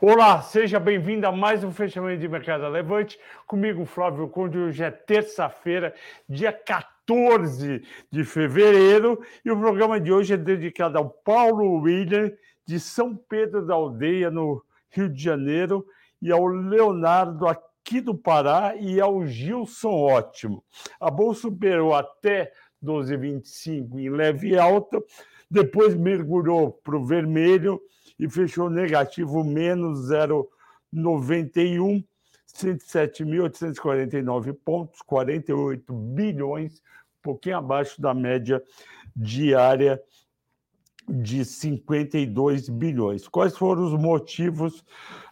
Olá, seja bem-vindo a mais um fechamento de mercado Levante. Comigo, Flávio Conde. Hoje é terça-feira, dia 14 de fevereiro, e o programa de hoje é dedicado ao Paulo William, de São Pedro da Aldeia, no Rio de Janeiro, e ao Leonardo, aqui do Pará, e ao Gilson Ótimo. A bolsa superou até 12,25 em leve alta, depois mergulhou para o vermelho e fechou negativo menos 0,91, 107.849 pontos, 48 bilhões, um pouquinho abaixo da média diária de 52 bilhões. Quais foram os motivos,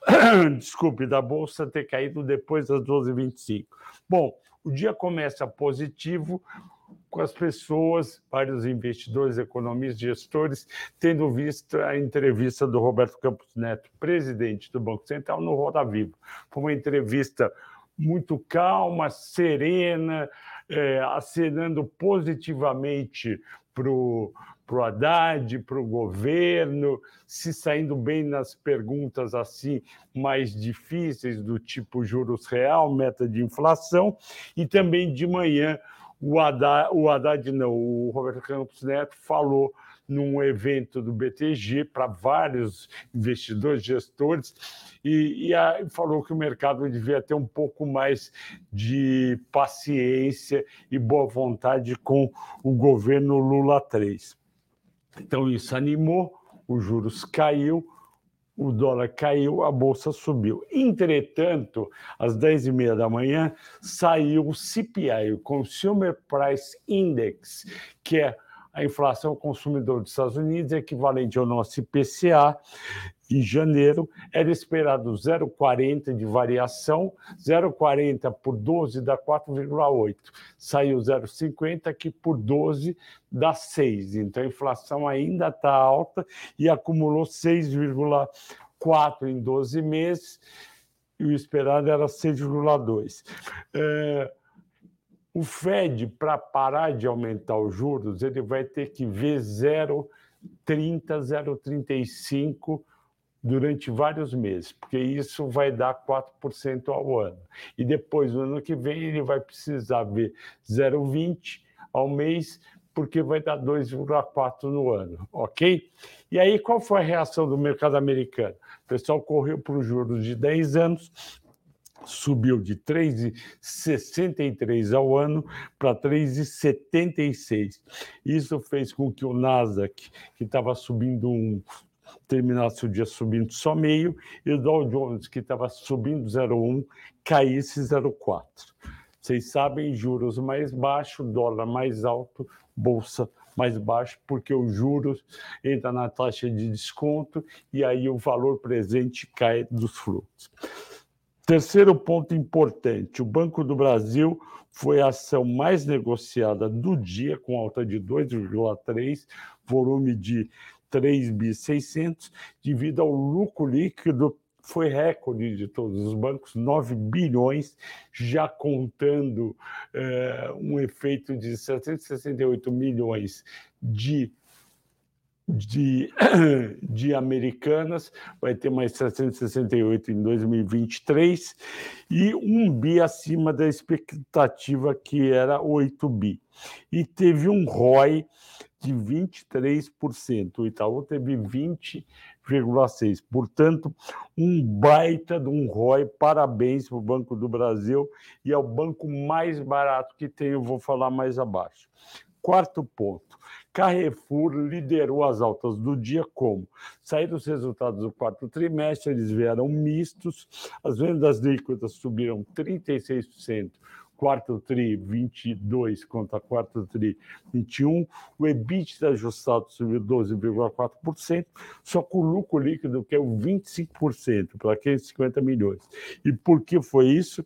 desculpe, da bolsa ter caído depois das 12h25? Bom, o dia começa positivo, com as pessoas, vários investidores, economistas, gestores, tendo visto a entrevista do Roberto Campos Neto, presidente do Banco Central, no Roda Viva. Foi uma entrevista muito calma, serena, é, acenando positivamente para o Haddad, para o governo, se saindo bem nas perguntas assim mais difíceis, do tipo juros real, meta de inflação, e também de manhã o Haddad, o Haddad não, o Roberto Campos Neto falou num evento do BTG para vários investidores, gestores, e, e a, falou que o mercado devia ter um pouco mais de paciência e boa vontade com o governo Lula 3. Então, isso animou, os juros caiu, o dólar caiu, a bolsa subiu. Entretanto, às 10h30 da manhã, saiu o CPI, o Consumer Price Index, que é a inflação consumidor dos Estados Unidos, equivalente ao nosso IPCA, em janeiro, era esperado 0,40 de variação, 0,40 por 12 dá 4,8. Saiu 0,50, que por 12 dá 6. Então a inflação ainda está alta e acumulou 6,4 em 12 meses, e o esperado era 6,2. É, o Fed, para parar de aumentar os juros, ele vai ter que ver 0,30, 0,35 durante vários meses, porque isso vai dar 4% ao ano. E depois, no ano que vem, ele vai precisar ver 0,20 ao mês, porque vai dar 2,4 no ano, ok? E aí, qual foi a reação do mercado americano? O pessoal correu para os juros de 10 anos, subiu de 3,63 ao ano para 3,76. Isso fez com que o Nasdaq, que estava subindo um terminasse o dia subindo só meio, e o Dow Jones, que estava subindo 0,1, caísse 0,4. Vocês sabem, juros mais baixos, dólar mais alto, bolsa mais baixo, porque os juros entra na taxa de desconto e aí o valor presente cai dos frutos. Terceiro ponto importante: o Banco do Brasil foi a ação mais negociada do dia, com alta de 2,3, volume de 3.600, devido ao lucro líquido foi recorde de todos os bancos, 9 bilhões, já contando eh, um efeito de 768 milhões de de, de americanas, vai ter mais 768 em 2023, e um bi acima da expectativa, que era 8 bi. E teve um ROI de 23%, o Itaú teve 20,6%. Portanto, um baita de um ROI, parabéns para o Banco do Brasil, e é o banco mais barato que tem, eu vou falar mais abaixo. Quarto ponto, Carrefour liderou as altas do dia como? Saíram os resultados do quarto trimestre, eles vieram mistos, as vendas líquidas subiram 36%, quarto TRI 22 contra quarto TRI 21, o EBITDA ajustado subiu 12,4%, só com o lucro líquido que é o 25%, para 550 milhões. E por que foi isso?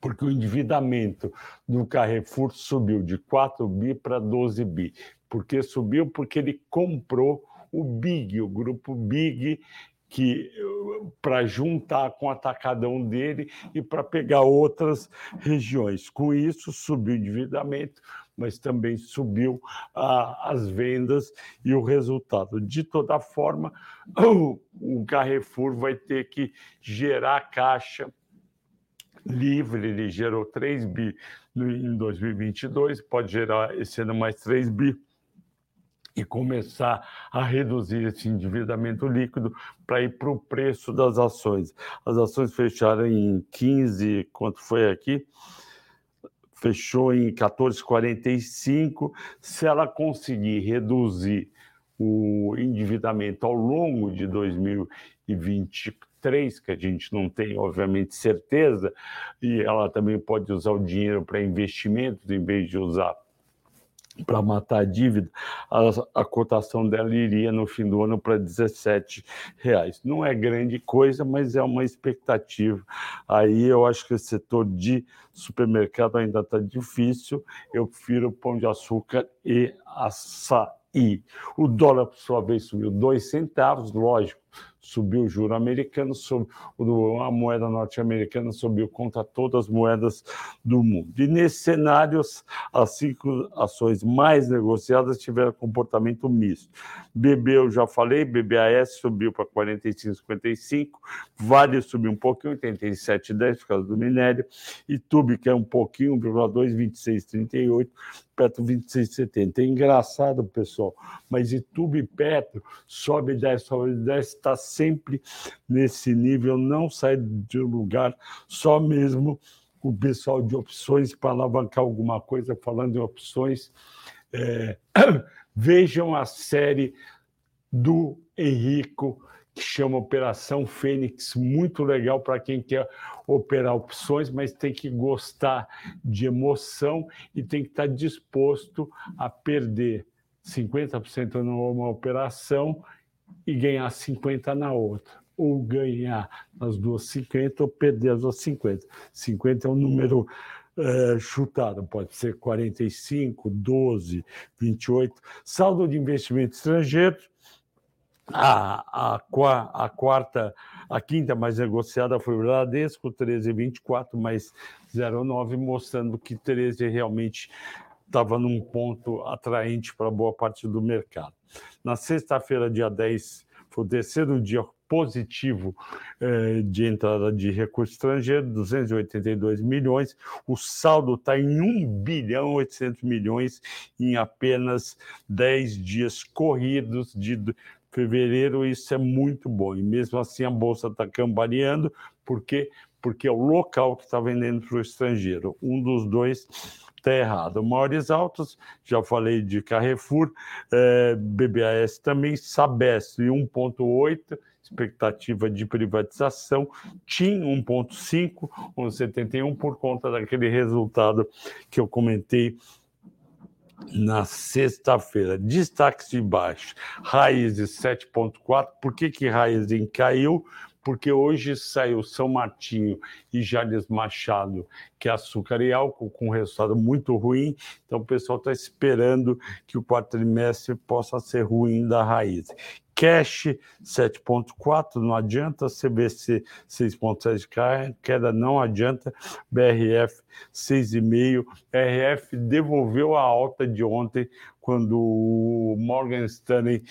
porque o endividamento do Carrefour subiu de 4 bi para 12 bi. Por que subiu? Porque ele comprou o Big, o grupo Big, que para juntar com o atacadão dele e para pegar outras regiões. Com isso, subiu o endividamento, mas também subiu ah, as vendas e o resultado. De toda forma, o, o Carrefour vai ter que gerar caixa livre, ele gerou 3 bi em 2022, pode gerar esse ano mais 3 bi e começar a reduzir esse endividamento líquido para ir para o preço das ações. As ações fecharam em 15, quanto foi aqui? Fechou em 14,45. Se ela conseguir reduzir o endividamento ao longo de 2023, que a gente não tem, obviamente, certeza, e ela também pode usar o dinheiro para investimentos em vez de usar para matar a dívida, a, a, cotação dela iria no fim do ano para 17 reais. Não é grande coisa, mas é uma expectativa. Aí eu acho que o setor de supermercado ainda está difícil. Eu prefiro pão de açúcar e açaí. O dólar, por sua vez, subiu dois centavos, lógico subiu o juro americano, subiu, a moeda norte-americana subiu contra todas as moedas do mundo. E nesse cenário, as cinco ações mais negociadas tiveram comportamento misto. BB, eu já falei, BBAS subiu para 45,55, Vale subiu um pouquinho, 87,10 por causa do minério, e Tube, que é um pouquinho, 1,2, 26,38, Petro 26,70. É engraçado, pessoal, mas YouTube Petro sobe 10, sobe 10, está sempre nesse nível, não sai de lugar, só mesmo o pessoal de opções para alavancar alguma coisa, falando em opções. É, vejam a série do Henrico que chama Operação Fênix, muito legal para quem quer operar opções, mas tem que gostar de emoção e tem que estar disposto a perder 50% numa operação e ganhar 50% na outra. Ou ganhar as duas 50 ou perder as duas 50. 50 é um número é, chutado, pode ser 45, 12, 28. Saldo de investimento estrangeiro a, a, a quarta, a quinta mais negociada foi o Bradesco, 13,24 mais 0,9, mostrando que 13 realmente estava num ponto atraente para boa parte do mercado. Na sexta-feira, dia 10, foi o terceiro dia positivo eh, de entrada de recurso estrangeiro, 282 milhões. O saldo está em 1 bilhão 800 milhões em apenas 10 dias corridos de fevereiro, isso é muito bom. E mesmo assim a bolsa está cambaleando, porque porque é o local que está vendendo para o estrangeiro. Um dos dois está errado. Maiores altos, já falei de Carrefour, é, BBAS também, Sabesp 1,8, expectativa de privatização, TIM 1,5, 1,71 por conta daquele resultado que eu comentei na sexta-feira. Destaques de baixo. Raízes 7,4. Por que, que Raízes caiu? Porque hoje saiu São Martinho e Jales Machado, que é açúcar e álcool, com um resultado muito ruim. Então, o pessoal está esperando que o quarto trimestre possa ser ruim da raiz. Cash 7,4, não adianta. CBC 6,7 queda, não adianta. BRF 6,5. BRF devolveu a alta de ontem, quando o Morgan Stanley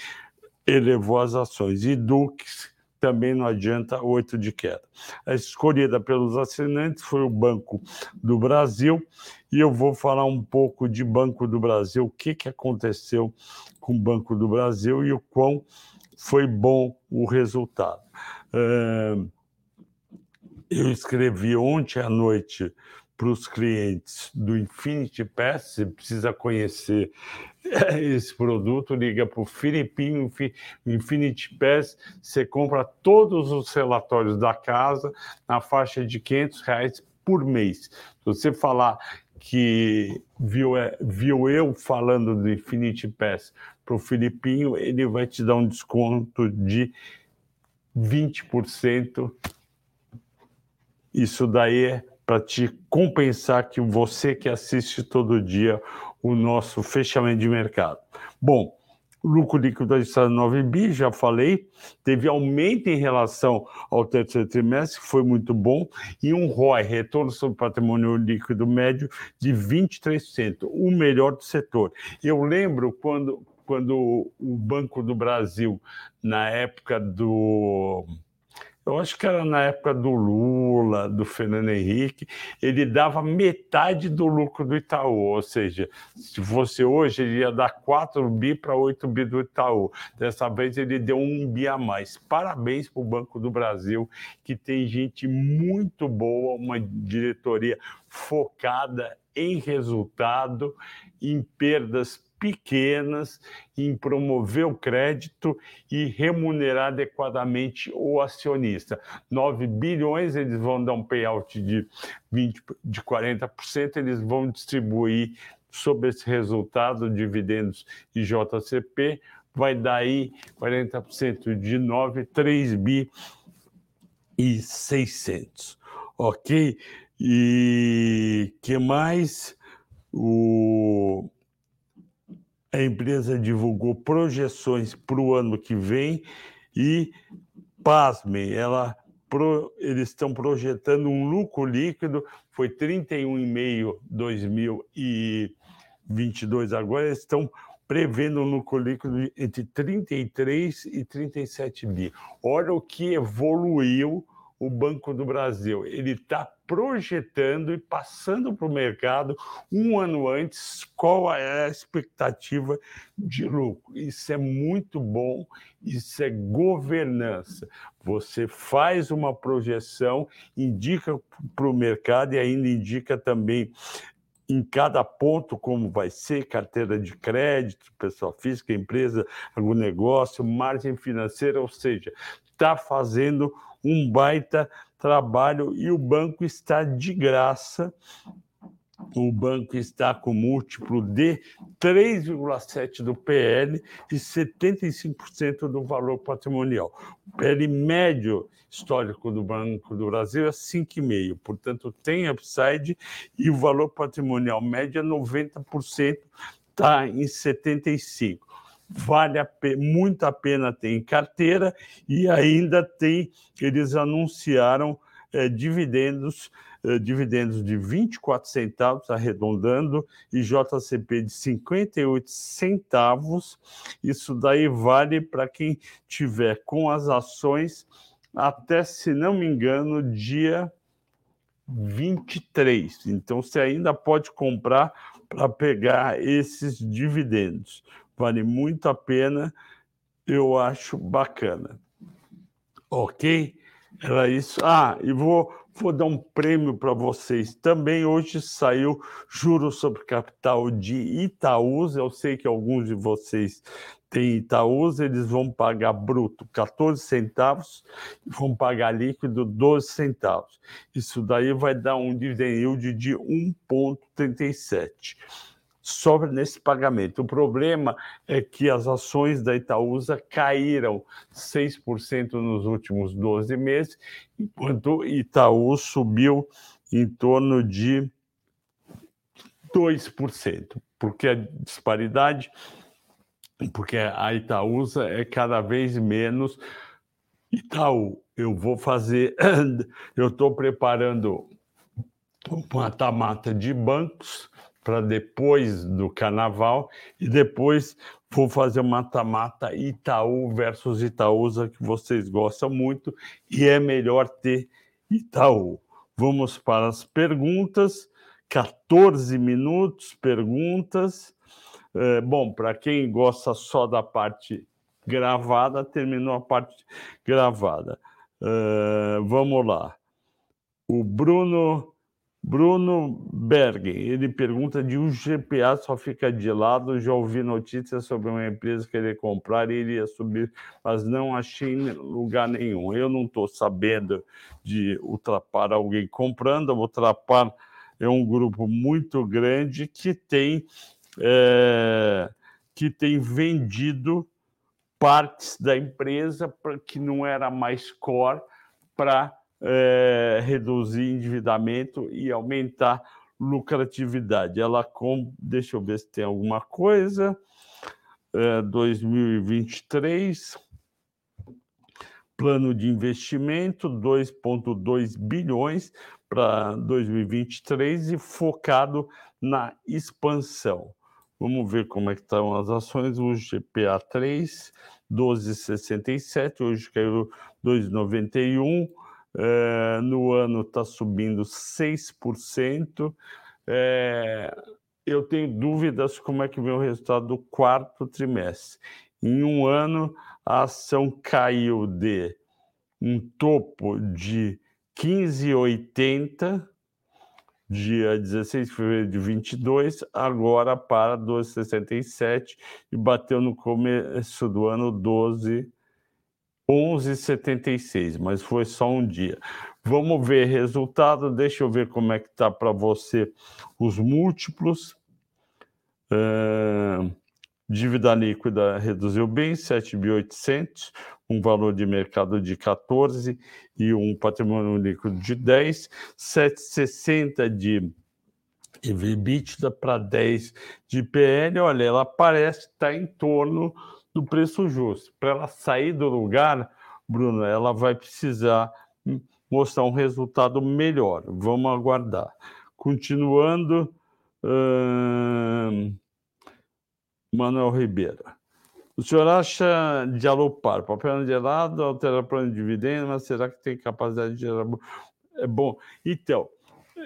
elevou as ações. E Dux também não adianta, 8 de queda. A escolhida pelos assinantes foi o Banco do Brasil, e eu vou falar um pouco de Banco do Brasil, o que, que aconteceu com o Banco do Brasil e o quão foi bom o resultado. Eu escrevi ontem à noite para os clientes do Infinity Pass, você precisa conhecer esse produto, liga para o Filipinho Infinity Pass, você compra todos os relatórios da casa na faixa de 500 reais por mês. Se você falar que viu, é, viu eu falando do Infinity Pass para o Filipinho, ele vai te dar um desconto de 20%. Isso daí é para te compensar que você que assiste todo dia o nosso fechamento de mercado. Bom, lucro líquido está 9 bi, já falei, teve aumento em relação ao terceiro trimestre, que foi muito bom, e um ROI, retorno sobre patrimônio líquido médio, de 23%, o melhor do setor. Eu lembro quando, quando o Banco do Brasil, na época do eu acho que era na época do Lula, do Fernando Henrique, ele dava metade do lucro do Itaú, ou seja, se fosse hoje, ele ia dar 4 bi para 8 bi do Itaú. Dessa vez ele deu um bi a mais. Parabéns para o Banco do Brasil, que tem gente muito boa, uma diretoria focada em resultado, em perdas pequenas em promover o crédito e remunerar adequadamente o acionista. 9 bilhões, eles vão dar um payout de, 20, de 40%, eles vão distribuir sobre esse resultado dividendos de JCP, vai dar aí 40% de 9, 3 bi e 600. Ok? E que mais? O a empresa divulgou projeções para o ano que vem e, pasmem, ela, pro, eles estão projetando um lucro líquido, foi 31,5 2022, agora eles estão prevendo um lucro líquido entre 33 e 37 bi. Olha o que evoluiu o Banco do Brasil. Ele está projetando e passando para o mercado um ano antes qual é a expectativa de lucro. Isso é muito bom, isso é governança. Você faz uma projeção, indica para o mercado e ainda indica também em cada ponto como vai ser, carteira de crédito, pessoa física, empresa, algum negócio, margem financeira, ou seja, está fazendo um baita trabalho e o banco está de graça. O banco está com múltiplo de 3,7 do PL e 75% do valor patrimonial. O PL médio histórico do Banco do Brasil é 5,5, portanto tem upside e o valor patrimonial médio é 90%, está em 75 vale a pena, muito a pena ter em carteira e ainda tem, eles anunciaram é, dividendos, dividendos de 24 centavos, arredondando, e JCP de 58 centavos. Isso daí vale para quem tiver com as ações até, se não me engano, dia 23. Então, você ainda pode comprar para pegar esses dividendos vale muito a pena, eu acho bacana. Ok? Era isso. Ah, e vou, vou dar um prêmio para vocês. Também hoje saiu juros sobre capital de Itaúsa. Eu sei que alguns de vocês têm Itaúsa, eles vão pagar bruto 14 centavos e vão pagar líquido 12 centavos. Isso daí vai dar um dividend yield de 1,37 sobra nesse pagamento. O problema é que as ações da Itaúsa caíram 6% nos últimos 12 meses, enquanto Itaú subiu em torno de 2%, porque a disparidade, porque a Itaúsa é cada vez menos Itaú. Eu vou fazer, eu estou preparando uma tamata de bancos para depois do carnaval e depois vou fazer mata-mata Itaú versus Itaúsa que vocês gostam muito e é melhor ter Itaú. Vamos para as perguntas. 14 minutos, perguntas. É, bom, para quem gosta só da parte gravada, terminou a parte gravada. É, vamos lá. O Bruno Bruno Bergen, ele pergunta de um GPA só fica de lado. Já ouvi notícias sobre uma empresa querer comprar e iria subir, mas não achei lugar nenhum. Eu não estou sabendo de ultrapar alguém comprando. O ultrapar é um grupo muito grande que tem é, que tem vendido partes da empresa que não era mais core para é, reduzir endividamento e aumentar lucratividade. Ela com, deixa eu ver se tem alguma coisa. é, 2023, plano de investimento 2,2 bilhões para 2023 e focado na expansão. Vamos ver como é que estão as ações. O GPA 3, 12,67, hoje caiu 2,91. É, no ano está subindo 6%. É, eu tenho dúvidas como é que vem o resultado do quarto trimestre. Em um ano, a ação caiu de um topo de 15,80 dia 16 de fevereiro de 22, agora para 12,67 e bateu no começo do ano 12 11,76, mas foi só um dia. Vamos ver resultado, deixa eu ver como é que está para você os múltiplos. Uh, dívida líquida reduziu bem, 7.800, um valor de mercado de 14 e um patrimônio líquido de 10, 760 de EBITDA para 10 de PL, olha, ela parece estar em torno do preço justo. Para ela sair do lugar, Bruno, ela vai precisar mostrar um resultado melhor. Vamos aguardar. Continuando, hum... Manuel Ribeiro. O senhor acha de alopar papel gelado, alterar plano de dividendo, mas será que tem capacidade de gerar. É bom. Então,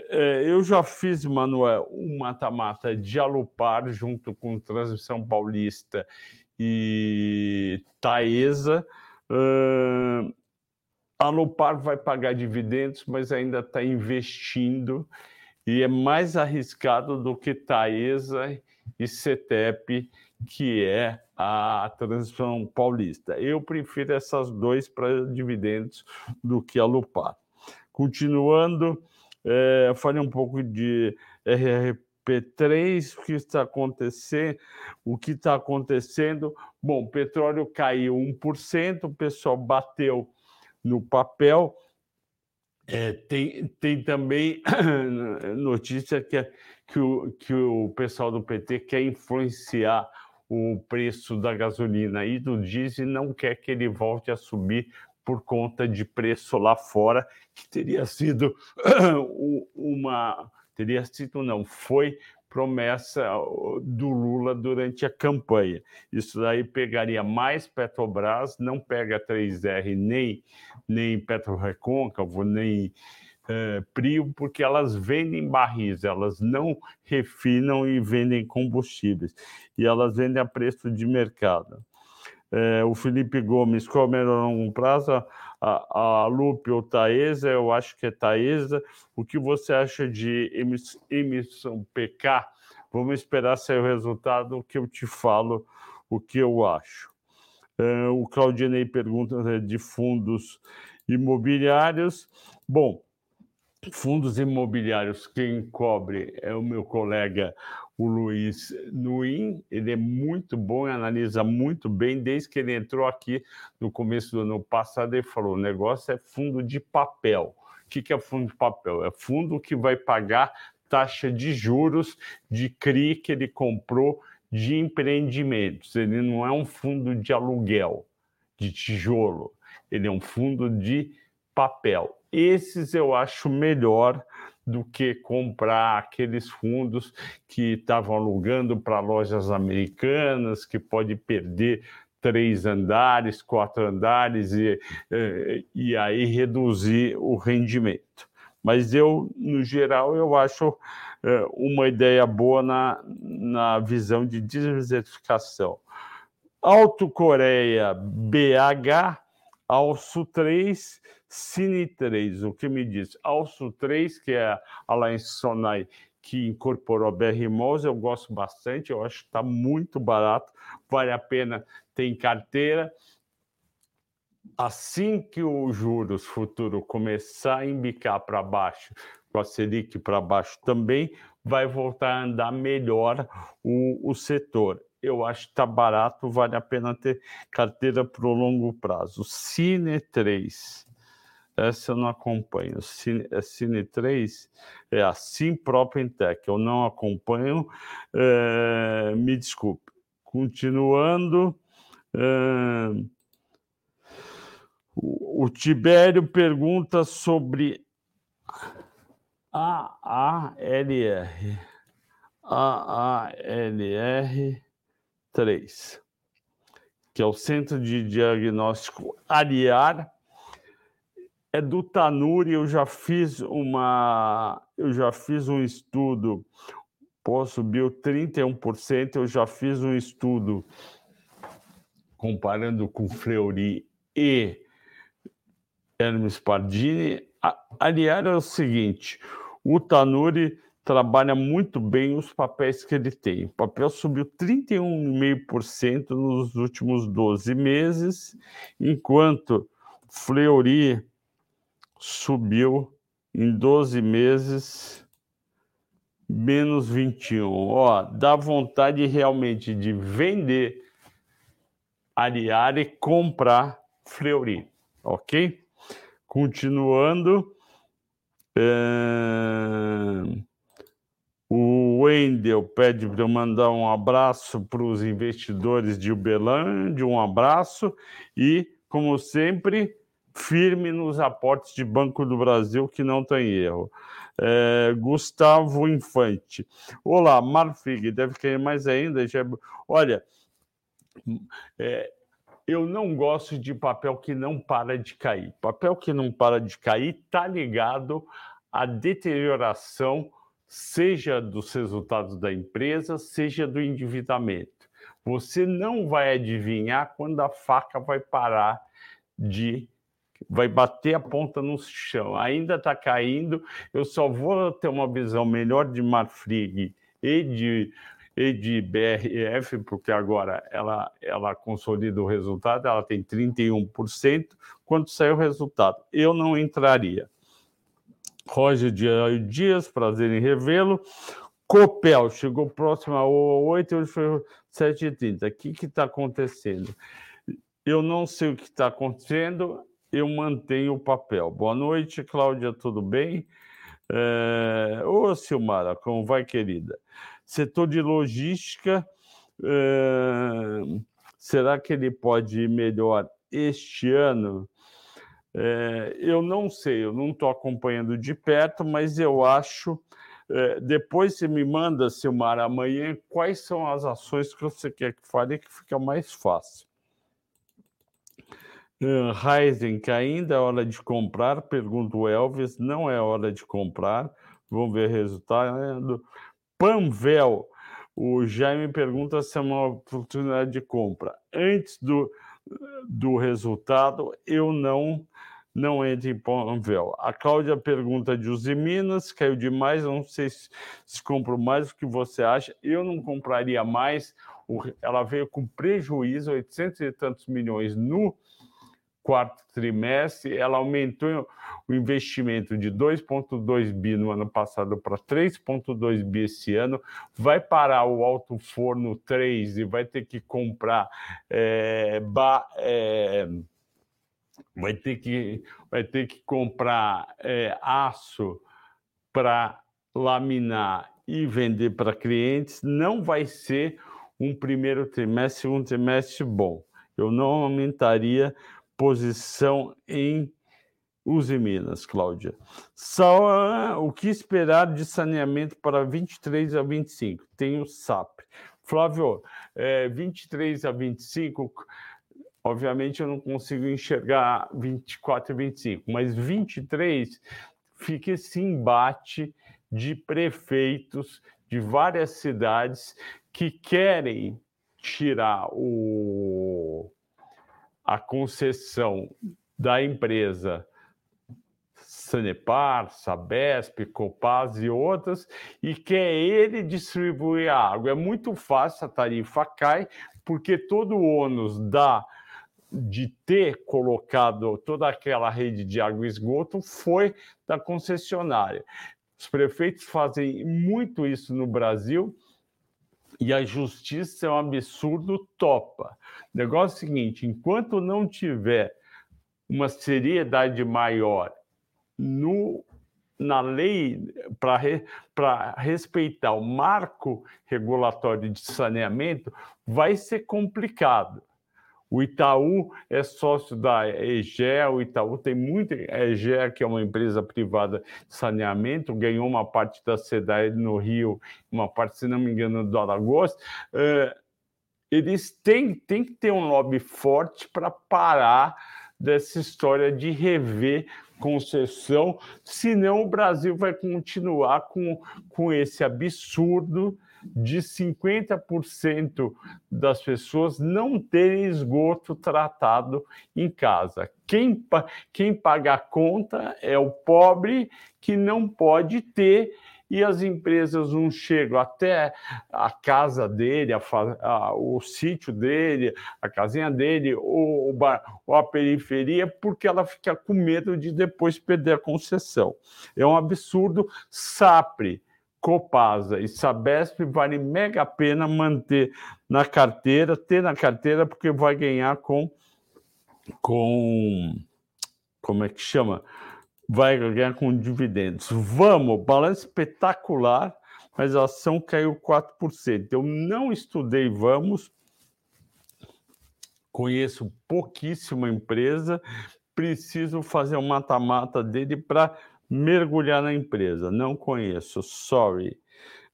é, eu já fiz, Manuel, um mata-mata de alopar junto com Transmissão Paulista e Taesa. Uh, Alopar vai pagar dividendos, mas ainda está investindo e é mais arriscado do que Taesa e CETEP, que é a transição paulista. Eu prefiro essas dois para dividendos do que a Lupar. Continuando, é, falei um pouco de RRP3, o que está acontecendo, o que está acontecendo. Bom, petróleo caiu 1%, o pessoal bateu no papel. É, tem, tem também notícia que, que, o, que o pessoal do PT quer influenciar o preço da gasolina e do diesel não quer que ele volte a subir por conta de preço lá fora, que teria sido uma. Teria sido, não, foi promessa do Lula durante a campanha. Isso daí pegaria mais Petrobras, não pega 3R nem, nem Petrorecôncavo, nem é, Prio, porque elas vendem barris, elas não refinam e vendem combustíveis, e elas vendem a preço de mercado. É, o Felipe Gomes, qual é o melhor longo prazo? A, a Lupe ou Taesa, eu acho que é Taesa. O que você acha de emissão PK? Vamos esperar sair o resultado que eu te falo o que eu acho. É, o Claudinei pergunta né, de fundos imobiliários. Bom, fundos imobiliários, quem cobre é o meu colega, o Luiz Nuin. Ele é muito bom e analisa muito bem. Desde que ele entrou aqui no começo do ano passado, ele falou: o negócio é fundo de papel. O que é fundo de papel? É fundo que vai pagar taxa de juros de CRI que ele comprou de empreendimentos. Ele não é um fundo de aluguel, de tijolo. Ele é um fundo de papel esses eu acho melhor do que comprar aqueles fundos que estavam alugando para lojas americanas, que pode perder três andares, quatro andares e, eh, e aí reduzir o rendimento. Mas eu, no geral, eu acho eh, uma ideia boa na, na visão de diversificação. Alto Coreia BH, Alço 3, Cine 3, o que me diz? Alço 3, que é a Alliance Sonai, que incorporou BR Malls, eu gosto bastante, eu acho que está muito barato, vale a pena ter em carteira. Assim que o juros futuro começar a embicar para baixo, com a Selic para baixo também, vai voltar a andar melhor o, o setor. Eu acho que está barato, vale a pena ter carteira para o longo prazo. Cine 3 essa eu não acompanho. Cine, é Cine 3 é a Sim Tech. Eu não acompanho, é, me desculpe. Continuando. Uh, o, o Tibério pergunta sobre AALR. AALR 3, que é o Centro de Diagnóstico Ariar. É do Tanuri, eu já fiz uma eu já fiz um estudo, pô, subiu 31%, eu já fiz um estudo comparando com Fleury e Hermes Pardini. Aliás, é o seguinte: o Tanuri trabalha muito bem os papéis que ele tem. O papel subiu 31,5% nos últimos 12 meses, enquanto Fleury subiu em 12 meses menos 21. Ó, dá vontade realmente de vender Ariar e comprar Fleury, ok? Continuando, é... o Wendel pede para eu mandar um abraço para os investidores de Uberlândia, um abraço e, como sempre, firme nos aportes de Banco do Brasil, que não tem erro. É, Gustavo Infante. Olá, Marfig, deve cair mais ainda. Já... Olha, é, eu não gosto de papel que não para de cair. Papel que não para de cair está ligado à deterioração, seja dos resultados da empresa, seja do endividamento. Você não vai adivinhar quando a faca vai parar de vai bater a ponta no chão. Ainda está caindo. Eu só vou ter uma visão melhor de Marfrig e de e de BRF, porque agora ela, ela consolida o resultado, ela tem 31%. Quando sair o resultado, eu não entraria. Roger Dias, prazer em revê-lo. Copel chegou próximo a 8, hoje foi 7h30. O que está acontecendo? Eu não sei o que está acontecendo, eu mantenho o papel. Boa noite, Cláudia, tudo bem? É... Ô, Silmara, como vai, querida? Setor de logística, uh, será que ele pode ir melhor este ano? É, eu não sei, eu não estou acompanhando de perto, mas eu acho. É, depois você me manda, Silmar, amanhã, quais são as ações que você quer que fale que fica mais fácil. Ryzen, que ainda é hora de comprar, pergunta o Elvis, não é hora de comprar, vamos ver resultado. Panvel. O Jaime pergunta se é uma oportunidade de compra. Antes do, do resultado, eu não não entro em Panvel. A Cláudia pergunta de Usiminas, caiu demais, não sei se, se compro mais, o que você acha? Eu não compraria mais, ela veio com prejuízo, 800 e tantos milhões no quarto trimestre, ela aumentou o investimento de 2,2 bi no ano passado para 3,2 bi esse ano, vai parar o alto forno 3 e vai ter que comprar é, ba, é, vai ter que vai ter que comprar é, aço para laminar e vender para clientes, não vai ser um primeiro trimestre, um trimestre bom. Eu não aumentaria posição em Use Minas, Cláudia. Só o que esperar de saneamento para 23 a 25? Tem o SAP. Flávio, é, 23 a 25, obviamente eu não consigo enxergar 24 e 25, mas 23 fica esse embate de prefeitos de várias cidades que querem tirar o a concessão da empresa Sanepar, Sabesp, Copaz e outras, e quer ele distribuir a água. É muito fácil, a tarifa cai, porque todo o ônus da, de ter colocado toda aquela rede de água e esgoto foi da concessionária. Os prefeitos fazem muito isso no Brasil e a justiça é um absurdo, topa. Negócio é o seguinte: enquanto não tiver uma seriedade maior no, na lei para re, respeitar o marco regulatório de saneamento vai ser complicado. O Itaú é sócio da EGE, o Itaú tem muito. A que é uma empresa privada de saneamento, ganhou uma parte da SEDAI no Rio, uma parte, se não me engano, do Alagoas. Uh, eles têm, têm que ter um lobby forte para parar dessa história de rever concessão, senão o Brasil vai continuar com, com esse absurdo de 50% das pessoas não terem esgoto tratado em casa. Quem, quem paga a conta é o pobre que não pode ter e as empresas não chegam até a casa dele, a, a, o sítio dele, a casinha dele, ou, ou a periferia, porque ela fica com medo de depois perder a concessão. É um absurdo. SAPRE, Copasa e Sabesp vale mega pena manter na carteira, ter na carteira, porque vai ganhar com, com como é que chama? vai ganhar com dividendos. Vamos, balanço espetacular, mas a ação caiu 4%. Eu não estudei Vamos, conheço pouquíssima empresa, preciso fazer um mata-mata dele para mergulhar na empresa. Não conheço, sorry.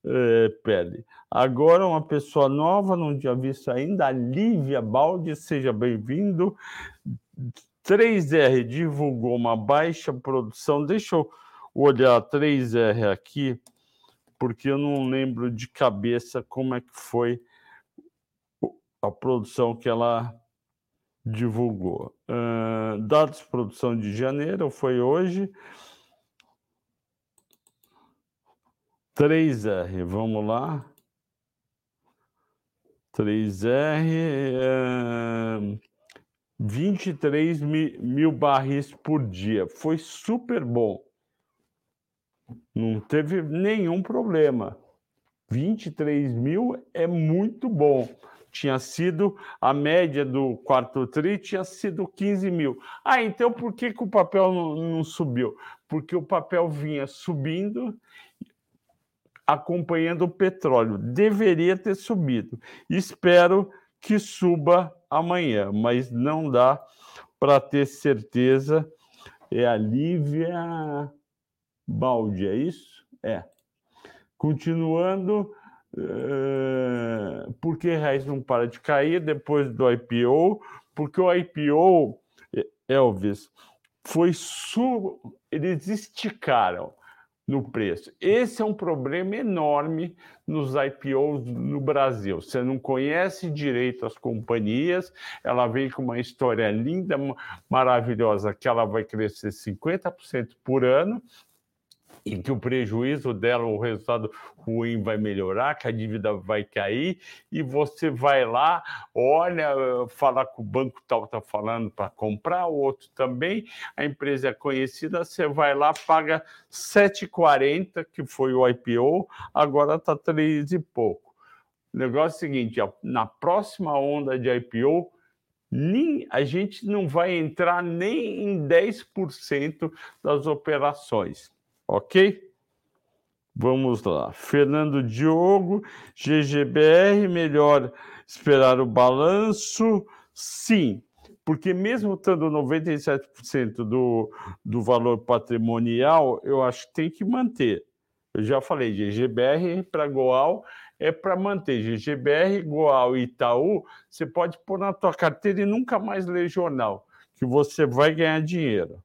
É, pele. Agora, uma pessoa nova, não tinha visto ainda, Lívia Baldi, seja bem-vindo. 3R divulgou uma baixa produção. Deixa eu olhar 3R aqui, porque eu não lembro de cabeça como é que foi a produção que ela divulgou. Uh, dados de produção de janeiro foi hoje. 3R, vamos lá. 3R. Uh, 23 mil barris por dia. Foi super bom. Não teve nenhum problema. 23 mil é muito bom. Tinha sido a média do quarto tri tinha sido 15 mil. Ah, então por que, que o papel não, não subiu? Porque o papel vinha subindo acompanhando o petróleo. Deveria ter subido. Espero que suba amanhã, mas não dá para ter certeza. É a Lívia Baldi, é isso? É. Continuando, uh, por que reais não para de cair depois do IPO? Porque o IPO, Elvis, foi su... eles esticaram no preço. Esse é um problema enorme nos IPOs no Brasil. Você não conhece direito as companhias, ela vem com uma história linda, maravilhosa, que ela vai crescer 50% por ano, e que o prejuízo dela, o resultado ruim vai melhorar, que a dívida vai cair, e você vai lá, olha, fala que o banco tal está falando para comprar, o outro também, a empresa é conhecida, você vai lá, paga 7,40, que foi o IPO, agora está 3 e pouco. O negócio é o seguinte, na próxima onda de IPO, a gente não vai entrar nem em 10% das operações ok? Vamos lá. Fernando Diogo, GGBR, melhor esperar o balanço? Sim, porque mesmo estando 97% do, do valor patrimonial, eu acho que tem que manter. Eu já falei, GGBR para Goal é para manter. GGBR, Goal e Itaú, você pode pôr na tua carteira e nunca mais ler jornal, que você vai ganhar dinheiro.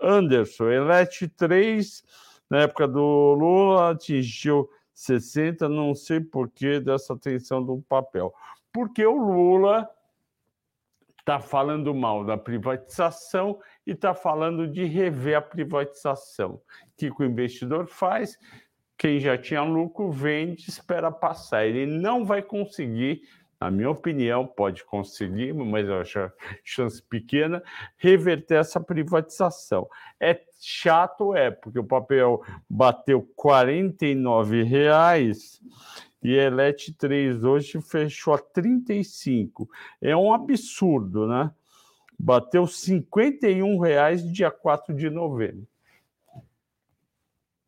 Anderson, Elete 3, na época do Lula, atingiu 60, não sei por que dessa atenção do papel. Porque o Lula está falando mal da privatização e está falando de rever a privatização. O que o investidor faz? Quem já tinha lucro vende, espera passar. Ele não vai conseguir na minha opinião, pode conseguir, mas eu acho chance pequena, reverter essa privatização. É chato, é, porque o papel bateu R$ reais e a Elet 3 hoje fechou a 35. É um absurdo, né? Bateu R$ reais dia 4 de novembro.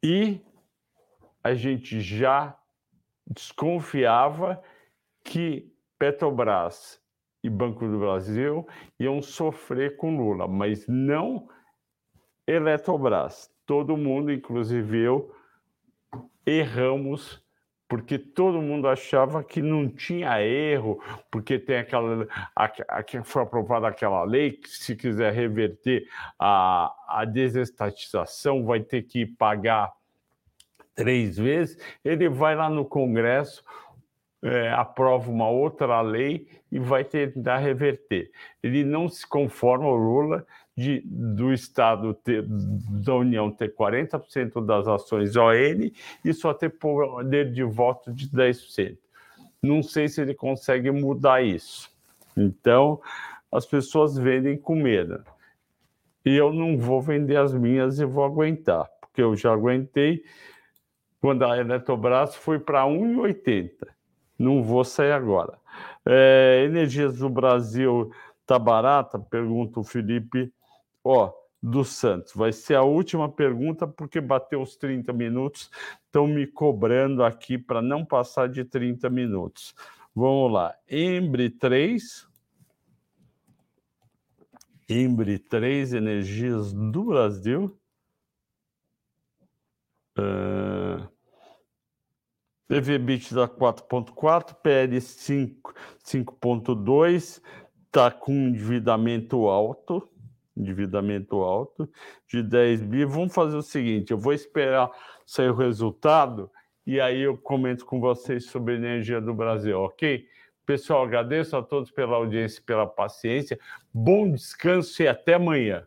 E a gente já desconfiava que Petrobras e Banco do Brasil iam sofrer com Lula, mas não Eletrobras. Todo mundo, inclusive eu, erramos porque todo mundo achava que não tinha erro, porque tem aquela. A, que foi aprovada aquela lei que, se quiser reverter a, a desestatização, vai ter que pagar três vezes. Ele vai lá no Congresso, é, aprova uma outra lei e vai tentar reverter. Ele não se conforma, o Lula, de, do Estado ter, da União ter 40% das ações ON e só ter poder de voto de 10%. Não sei se ele consegue mudar isso. Então, as pessoas vendem com medo. E eu não vou vender as minhas e vou aguentar, porque eu já aguentei quando a Eletrobras foi para 1,80. Não vou sair agora. É, Energias do Brasil tá barata? Pergunta o Felipe Ó, do Santos. Vai ser a última pergunta, porque bateu os 30 minutos. Estão me cobrando aqui para não passar de 30 minutos. Vamos lá. Embre 3. Embre 3, Energias do Brasil. Uh, TV da 4.4, PL 5.2, está com endividamento alto endividamento alto, de 10 bi. Vamos fazer o seguinte: eu vou esperar sair o resultado e aí eu comento com vocês sobre a energia do Brasil, ok? Pessoal, agradeço a todos pela audiência e pela paciência. Bom descanso e até amanhã.